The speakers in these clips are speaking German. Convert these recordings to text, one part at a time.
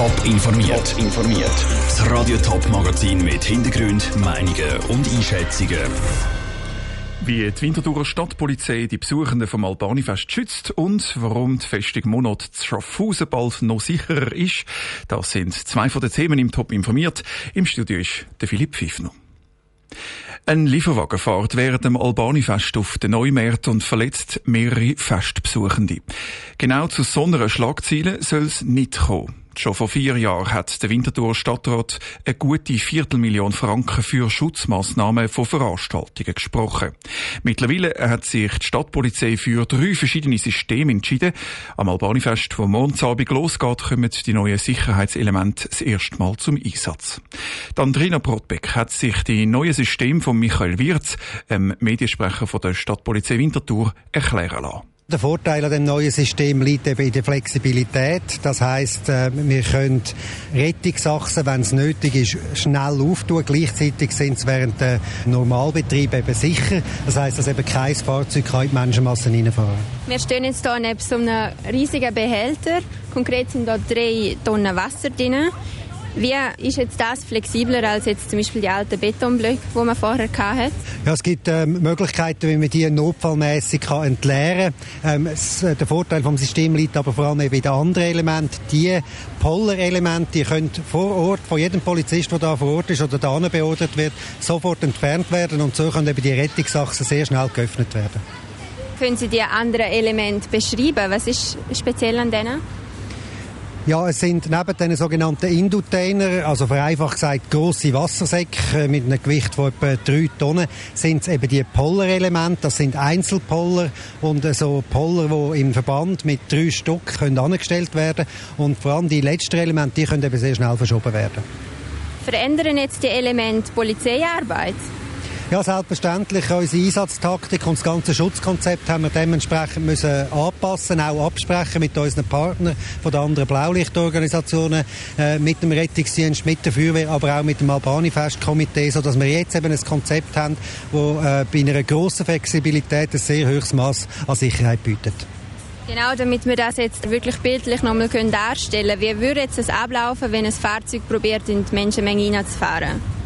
Top informiert. informiert. Das Radio Top Magazin mit Hintergrund, Meinungen und Einschätzungen. Wie die Winterthurer Stadtpolizei die Besuchenden vom Albanifest schützt und warum die Festung Monat Schaffhausen bald noch sicherer ist, das sind zwei von den Themen im Top informiert. Im Studio ist der Philipp Pfiffner. Ein Lieferwagen fährt während dem Albani-Fest auf den Neumärt und verletzt mehrere Festbesuchende. Genau zu so einer Schlagziele soll es nicht kommen. Schon vor vier Jahren hat der Winterthur Stadtrat eine gute Viertelmillion Franken für Schutzmaßnahmen von Veranstaltungen gesprochen. Mittlerweile hat sich die Stadtpolizei für drei verschiedene Systeme entschieden. Am Albanifest, wo Mondsabend losgeht, kommen die neuen Sicherheitselemente das erste Mal zum Einsatz. Die Andrina Brotbeck hat sich die neuen Systeme von Michael Wirz, dem Mediensprecher von der Stadtpolizei Winterthur, erklären lassen. Der Vorteil an dem neuen System liegt eben in der Flexibilität. Das heißt, äh, wir können Rettungsachsen, wenn es nötig ist, schnell auftun. Gleichzeitig sind sie während der Normalbetrieb eben sicher. Das heißt, dass eben kein Fahrzeug kann in die Menschenmassen reinfahren. Wir stehen jetzt hier neben so einem riesigen Behälter. Konkret sind da drei Tonnen Wasser drin. Wie ist jetzt das flexibler als jetzt zum Beispiel die alten Betonblöcke, die man vorher hatte? Ja, es gibt ähm, Möglichkeiten, wie man die notfallmäßig kann entleeren kann. Ähm, äh, der Vorteil vom System liegt aber vor allem eben in den anderen Elementen. Die Poller-Elemente, die können vor Ort, von jedem Polizist, der da vor Ort ist oder da beordert wird, sofort entfernt werden und so können eben die Rettungsachsen sehr schnell geöffnet werden. Können Sie die anderen Elemente beschreiben? Was ist speziell an denen? Ja, es sind neben den sogenannten Indutainer, also vereinfacht gesagt grosse Wassersäcke mit einem Gewicht von etwa drei Tonnen, sind es eben die Pollerelemente. Das sind Einzelpoller und so Poller, die im Verband mit drei Stück können angestellt werden und vor allem die letzten Elemente, die können eben sehr schnell verschoben werden. Verändern jetzt die Elemente Polizeiarbeit? Ja, selbstverständlich. Unsere Einsatztaktik und das ganze Schutzkonzept haben wir dementsprechend müssen anpassen, auch absprechen mit unseren Partnern von den anderen Blaulichtorganisationen, äh, mit dem Rettungsdienst, mit der Feuerwehr, aber auch mit dem Albani-Festkomitee, sodass wir jetzt eben ein Konzept haben, das äh, bei einer grossen Flexibilität ein sehr hohes Maß an Sicherheit bietet. Genau, damit wir das jetzt wirklich bildlich nochmal darstellen können. Wie würde jetzt das ablaufen, wenn ein Fahrzeug probiert, in die Menschenmenge hineinzufahren?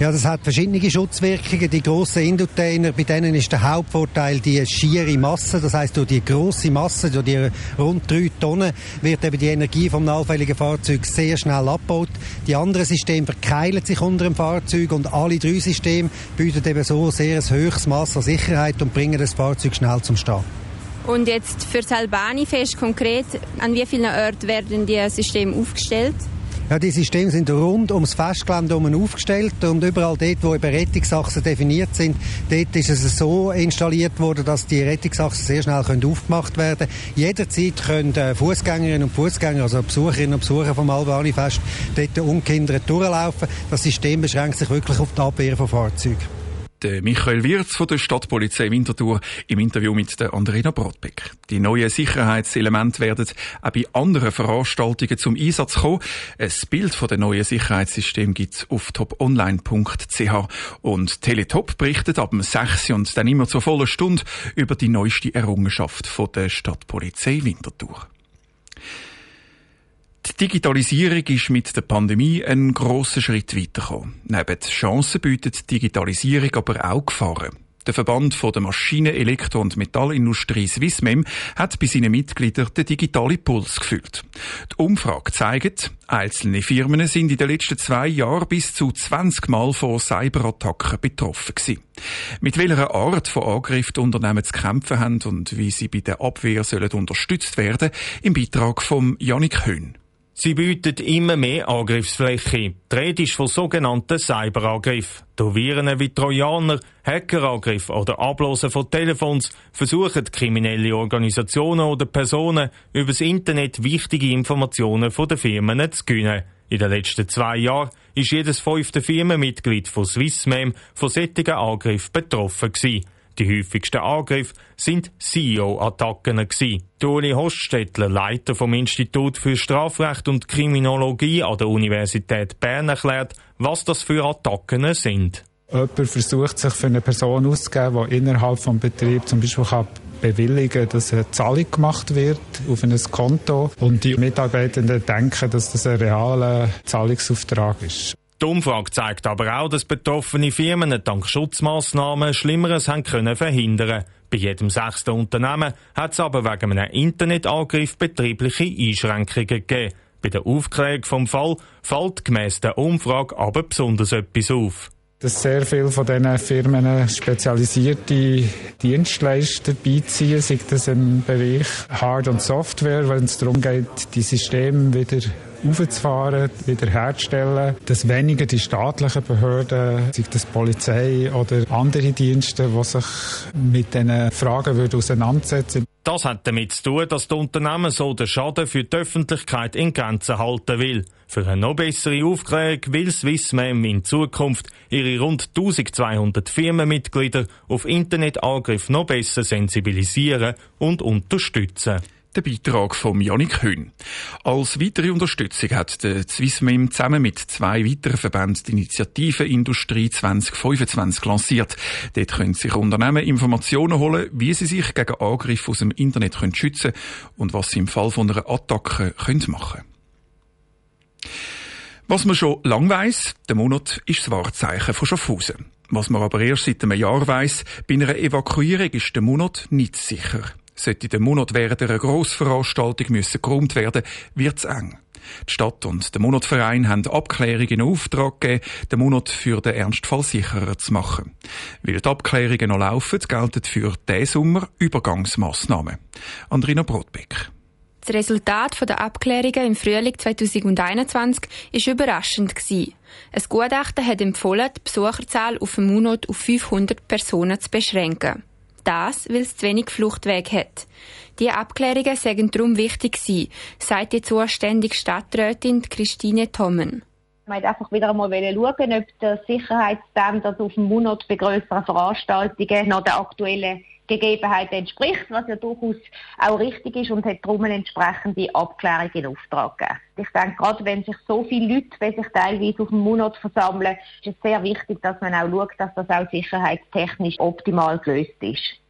Ja, das hat verschiedene Schutzwirkungen. Die grossen Indutainer, bei denen ist der Hauptvorteil die schiere Masse. Das heißt, durch die grosse Masse, durch die rund drei Tonnen, wird eben die Energie vom allfälligen Fahrzeug sehr schnell abgebaut. Die anderen Systeme verkeilen sich unter dem Fahrzeug und alle drei Systeme bieten eben so sehr ein höchstes Maß an Sicherheit und bringen das Fahrzeug schnell zum Start. Und jetzt für das Albani-Fest konkret, an wie vielen Orten werden die Systeme aufgestellt? Ja, die Systeme sind rund ums Festgelände aufgestellt und überall dort, wo eben Rettungsachsen definiert sind, dort ist es so installiert worden, dass die Rettungsachsen sehr schnell können aufgemacht werden können. Jederzeit können äh, Fußgängerinnen und Fußgänger, also Besucherinnen und Besucher vom Albani-Fest, dort ungehindert durchlaufen. Das System beschränkt sich wirklich auf die Abwehr von Fahrzeugen der Michael Wirz von der Stadtpolizei Winterthur im Interview mit der Andrina Brodbeck. Die neuen Sicherheitselemente werden auch bei anderen Veranstaltungen zum Einsatz kommen. Ein Bild von dem neuen Sicherheitssystem gibt's auf toponline.ch und Teletop berichtet ab dem 6 und dann immer zur vollen Stunde über die neueste Errungenschaft von der Stadtpolizei Winterthur. Die Digitalisierung ist mit der Pandemie einen grossen Schritt weitergekommen. Neben Chancen bietet Digitalisierung aber auch Gefahren. Der Verband von der Maschinen-, Elektro- und Metallindustrie Swissmem hat bei seinen Mitgliedern den digitalen Puls gefühlt. Die Umfrage zeigt, einzelne Firmen sind in den letzten zwei Jahren bis zu 20 Mal von Cyberattacken betroffen gewesen. Mit welcher Art von Angriff die Unternehmen zu kämpfen haben und wie sie bei der Abwehr sollen unterstützt werden, im Beitrag von Janik Höhn. Sie bieten immer mehr Angriffsfläche. Die Rede ist von sogenannten Cyberangriffen. Durch Viren wie Trojaner, Hackerangriff oder Ablosen von Telefons versuchen kriminelle Organisationen oder Personen über das Internet wichtige Informationen von den Firmen zu gewinnen. In den letzten zwei Jahren ist jedes fünfte Firmenmitglied von Swissmem von solchen Angriffen betroffen gewesen. Die häufigsten Angriffe sind CEO-Attacken Toni Hoststädtler, Leiter vom Institut für Strafrecht und Kriminologie an der Universität Bern, erklärt, was das für Attacken sind. Jemand versucht sich für eine Person auszugeben, die innerhalb des Betriebs zum Beispiel kann bewilligen, dass eine Zahlung gemacht wird auf ein Konto und die Mitarbeitenden denken, dass das ein realer Zahlungsauftrag ist. Die Umfrage zeigt aber auch, dass betroffene Firmen dank Schutzmaßnahmen Schlimmeres haben können verhindern. Bei jedem sechsten Unternehmen hat es aber wegen einem Internetangriff betriebliche Einschränkungen gegeben. Bei der Aufklärung vom Fall fällt gemäss der Umfrage aber besonders etwas auf dass sehr viele von diesen Firmen spezialisierte Dienstleister beiziehen, sei das im Bereich Hard- und Software, wenn es darum geht, die Systeme wieder aufzufahren, wiederherzustellen, dass weniger die staatlichen Behörden, sei das Polizei oder andere Dienste, die sich mit diesen Fragen würden auseinandersetzen Das hat damit zu tun, dass das Unternehmen so den Schaden für die Öffentlichkeit in Grenzen halten will. Für eine noch bessere Aufklärung will Swissmem in Zukunft ihre rund 1200 Firmenmitglieder auf Internetangriffe noch besser sensibilisieren und unterstützen. Der Beitrag von Janik Höhn. Als weitere Unterstützung hat der Swissmem zusammen mit zwei weiteren Verbänden die Initiative Industrie 2025 lanciert. Dort können sich Unternehmen Informationen holen, wie sie sich gegen Angriffe aus dem Internet können schützen und was sie im Fall von einer Attacke können machen Was man schon lang weiss, der Monat ist das Wahrzeichen von Schaffhausen. Was man aber erst seit einem Jahr weiss, bei einer Evakuierung ist der Monat nicht sicher. Sollte der Monat während einer Grossveranstaltung müssen geräumt werden, wird's eng. Die Stadt und der Monatverein haben Abklärungen in Auftrag gegeben, den Monat für den Ernstfall sicherer zu machen. Weil die Abklärungen noch laufen, gelten für diesen Sommer Übergangsmaßnahmen. Andrina Brotbeck. Das Resultat der Abklärungen im Frühling 2021 war überraschend. Ein Gutachten hat empfohlen, die Besucherzahl auf dem Monat auf 500 Personen zu beschränken. Das, weil es zu wenig Fluchtweg hat. Diese Abklärungen seien darum wichtig gewesen, sagt die zuständige Stadträtin Christine Tommen. Man hat einfach wieder einmal schauen, ob der Sicherheitsstandard auf dem Monat bei grösseren Veranstaltungen noch der aktuellen Gegebenheiten entspricht, was ja durchaus auch richtig ist und hat darum eine entsprechende Abklärung in Auftrag gegeben. Ich denke, gerade wenn sich so viele Leute, sich teilweise auf dem Monat versammeln, ist es sehr wichtig, dass man auch schaut, dass das auch sicherheitstechnisch optimal gelöst ist.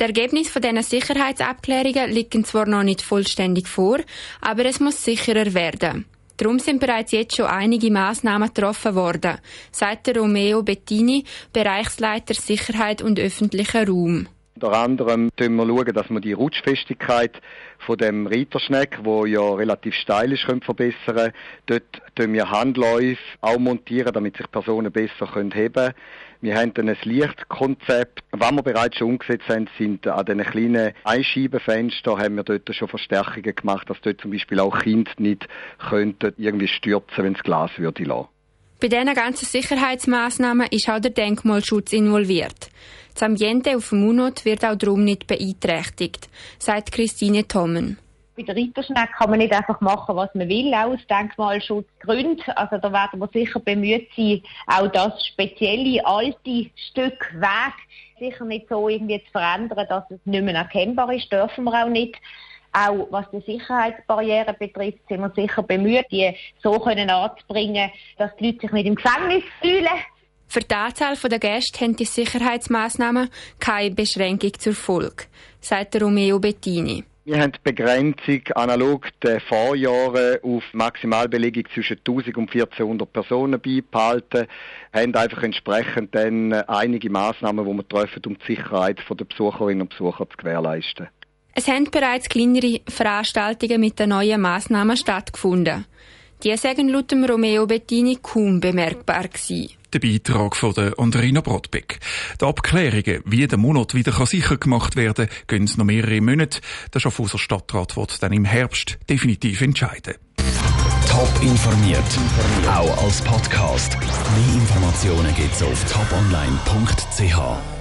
Die Ergebnisse dieser Sicherheitsabklärungen liegen zwar noch nicht vollständig vor, aber es muss sicherer werden. Darum sind bereits jetzt schon einige Maßnahmen getroffen worden, sagt Romeo Bettini, Bereichsleiter Sicherheit und öffentlicher Raum. Unter anderem schauen wir, schauen, dass wir die Rutschfestigkeit von dem Reiterschneck, wo ja relativ steil ist, können verbessern. Dort tun wir Handläufe auch montieren, damit sich Personen besser heben können. Wir haben dann ein Lichtkonzept. Was wir bereits schon umgesetzt haben, sind an den kleinen Einscheibenfenstern haben wir dort schon Verstärkungen gemacht, dass dort zum Beispiel auch Kinder nicht könnten irgendwie stürzen, wenn das Glas würde lassen. Bei diesen ganzen Sicherheitsmaßnahmen ist auch der Denkmalschutz involviert. Das Ambiente auf dem Munot wird auch darum nicht beeinträchtigt, sagt Christine Tommen. Bei der Ritterschneck kann man nicht einfach machen, was man will, auch aus Denkmalschutzgründen. Also da werden wir sicher bemüht sein, auch das spezielle alte Stück Weg sicher nicht so irgendwie zu verändern, dass es nicht mehr erkennbar ist, dürfen wir auch nicht. Auch was die Sicherheitsbarrieren betrifft, sind wir sicher bemüht, die so können anzubringen, dass die Leute sich nicht im Gefängnis fühlen. Für die Anzahl der Gäste haben die Sicherheitsmaßnahmen keine Beschränkung zur Folge, sagt Romeo Bettini. Wir haben die Begrenzung analog den Vorjahren auf Maximalbelegung zwischen 1000 und 1400 Personen beibehalten, haben einfach entsprechend dann einige Maßnahmen, die wir treffen, um die Sicherheit der Besucherinnen und Besucher zu gewährleisten. Es haben bereits kleinere Veranstaltungen mit den neuen Maßnahmen stattgefunden. Die sagen laut dem Romeo Bettini kaum bemerkbar gewesen. Der Beitrag von der Andrina Brodbeck. Die Abklärungen, wie der Monat wieder sicher gemacht werden kann, gehen noch mehrere Monate. Der Schaffhauser Stadtrat wird dann im Herbst definitiv entscheiden. Top informiert, auch als Podcast. Mehr Informationen gibt's auf toponline.ch.